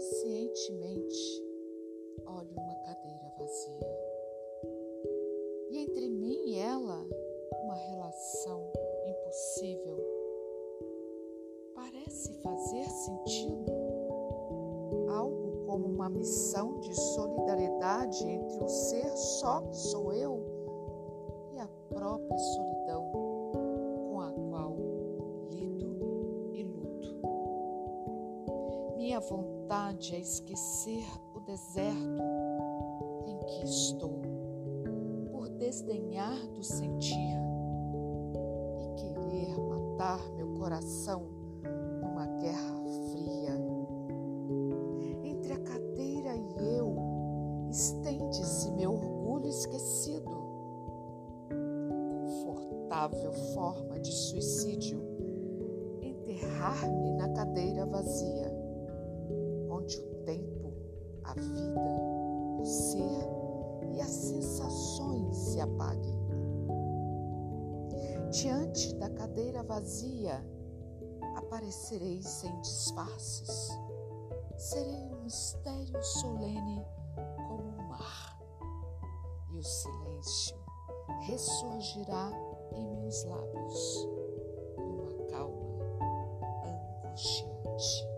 inconscientemente olho uma cadeira vazia. E entre mim e ela, uma relação impossível. Parece fazer sentido algo como uma missão de solidariedade entre o ser só que sou eu e a própria solidariedade Minha vontade é esquecer o deserto em que estou, por desdenhar do sentir e querer matar meu coração numa guerra fria. Entre a cadeira e eu estende-se meu orgulho esquecido. Confortável forma de suicídio, enterrar-me ser e as sensações se apaguem. Diante da cadeira vazia, aparecerei sem disfarces. Serei um mistério solene como o mar, e o silêncio ressurgirá em meus lábios numa calma angustiante.